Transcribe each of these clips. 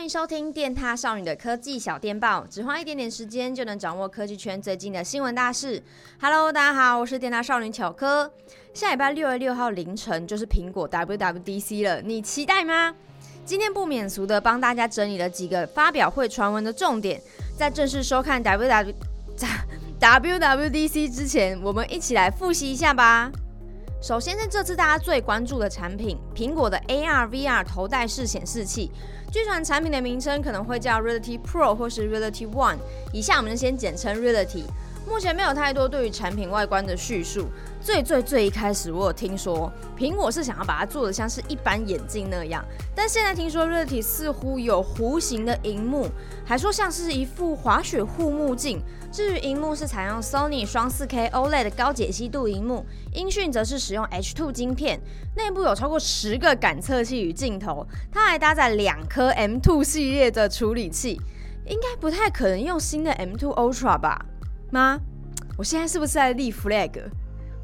欢迎收听电塔少女的科技小电报，只花一点点时间就能掌握科技圈最近的新闻大事。Hello，大家好，我是电塔少女巧科。下礼拜六月六号凌晨就是苹果 WWDC 了，你期待吗？今天不免俗的帮大家整理了几个发表会传闻的重点，在正式收看 WW WWDC 之前，我们一起来复习一下吧。首先是这次大家最关注的产品，苹果的 AR/VR 头戴式显示器。据传产品的名称可能会叫 Reality Pro 或是 Reality One，以下我们就先简称 Reality。目前没有太多对于产品外观的叙述。最最最一开始，我有听说苹果是想要把它做的像是一般眼镜那样，但现在听说 Reality 似乎有弧形的荧幕，还说像是一副滑雪护目镜。至于荧幕是采用 Sony 双 4K OLED 的高解析度荧幕，音讯则是使用 H2 晶片，内部有超过十个感测器与镜头，它还搭载两颗 M2 系列的处理器，应该不太可能用新的 M2 Ultra 吧？吗？我现在是不是在立 flag？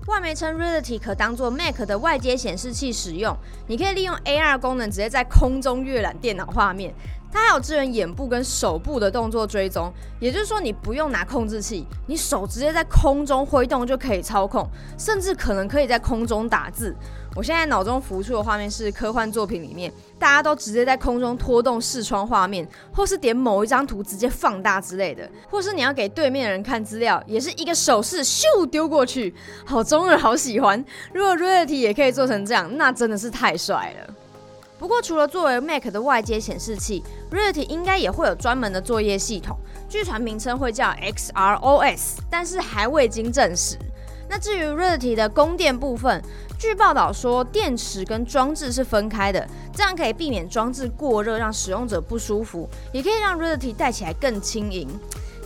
外媒称 Reality 可当做 Mac 的外接显示器使用，你可以利用 AR 功能直接在空中阅览电脑画面。它还有支援眼部跟手部的动作追踪，也就是说你不用拿控制器，你手直接在空中挥动就可以操控，甚至可能可以在空中打字。我现在脑中浮出的画面是科幻作品里面，大家都直接在空中拖动视窗画面，或是点某一张图直接放大之类的，或是你要给对面的人看资料，也是一个手势咻丢过去，好中二，好喜欢。如果 Reality 也可以做成这样，那真的是太帅了。不过，除了作为 Mac 的外接显示器，Reality 应该也会有专门的作业系统，据传名称会叫 XROS，但是还未经证实。那至于 Reality 的供电部分，据报道说电池跟装置是分开的，这样可以避免装置过热让使用者不舒服，也可以让 Reality 戴起来更轻盈。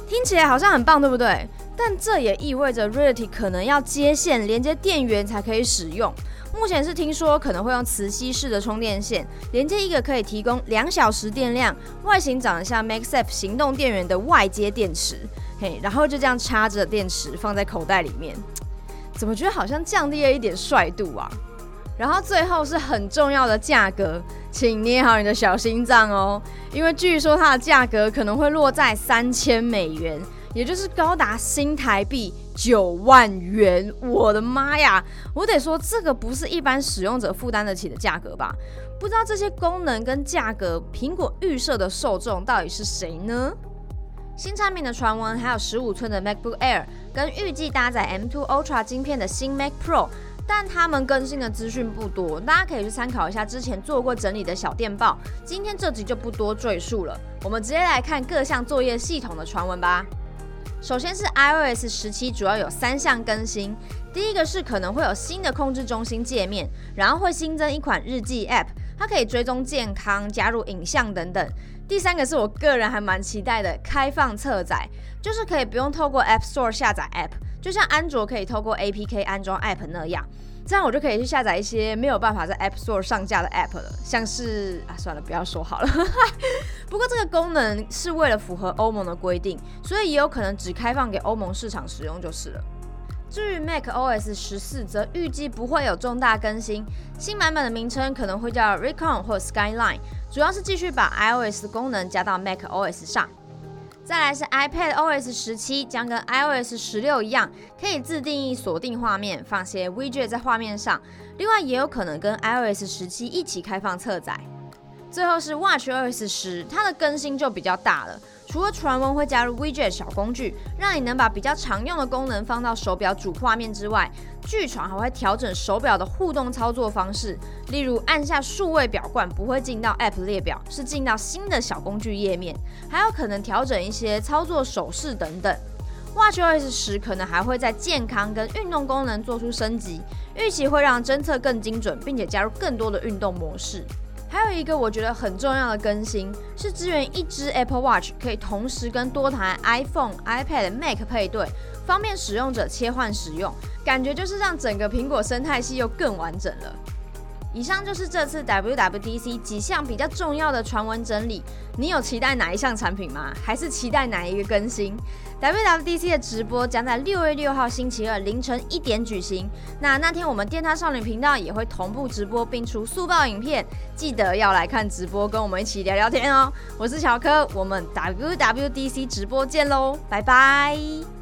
听起来好像很棒，对不对？但这也意味着 Reality 可能要接线连接电源才可以使用。目前是听说可能会用磁吸式的充电线连接一个可以提供两小时电量、外形长得像 MaxApp 行动电源的外接电池，嘿，然后就这样插着电池放在口袋里面，怎么觉得好像降低了一点帅度啊？然后最后是很重要的价格，请捏好你的小心脏哦，因为据说它的价格可能会落在三千美元。也就是高达新台币九万元，我的妈呀！我得说，这个不是一般使用者负担得起的价格吧？不知道这些功能跟价格，苹果预设的受众到底是谁呢？新产品的传闻还有十五寸的 MacBook Air，跟预计搭载 M2 Ultra 晶片的新 Mac Pro，但他们更新的资讯不多，大家可以去参考一下之前做过整理的小电报。今天这集就不多赘述了，我们直接来看各项作业系统的传闻吧。首先是 iOS 十七，主要有三项更新。第一个是可能会有新的控制中心界面，然后会新增一款日记 App，它可以追踪健康、加入影像等等。第三个是我个人还蛮期待的，开放侧载，就是可以不用透过 App Store 下载 App，就像安卓可以透过 APK 安装 App 那样。这样我就可以去下载一些没有办法在 App Store 上架的 App 了，像是啊，算了，不要说好了。不过这个功能是为了符合欧盟的规定，所以也有可能只开放给欧盟市场使用就是了。至于 Mac OS 十四，则预计不会有重大更新，新版本的名称可能会叫 Recon 或 Skyline，主要是继续把 iOS 的功能加到 Mac OS 上。再来是 iPad OS 十七，将跟 iOS 十六一样，可以自定义锁定画面，放些 widget 在画面上。另外，也有可能跟 iOS 十七一起开放侧载。最后是 watchOS 十，它的更新就比较大了。除了传闻会加入 widget 小工具，让你能把比较常用的功能放到手表主画面之外，据传还会调整手表的互动操作方式，例如按下数位表冠不会进到 App 列表，是进到新的小工具页面，还有可能调整一些操作手势等等。watchOS 十可能还会在健康跟运动功能做出升级，预期会让侦测更精准，并且加入更多的运动模式。还有一个我觉得很重要的更新是支援一支 Apple Watch 可以同时跟多台 iPhone、iPad、Mac 配对，方便使用者切换使用。感觉就是让整个苹果生态系又更完整了。以上就是这次 WWDC 几项比较重要的传闻整理。你有期待哪一项产品吗？还是期待哪一个更新？WWDC 的直播将在六月六号星期二凌晨一点举行。那那天我们电獭少女频道也会同步直播并出速报影片，记得要来看直播，跟我们一起聊聊天哦。我是小柯，我们 WWDC 直播见喽，拜拜。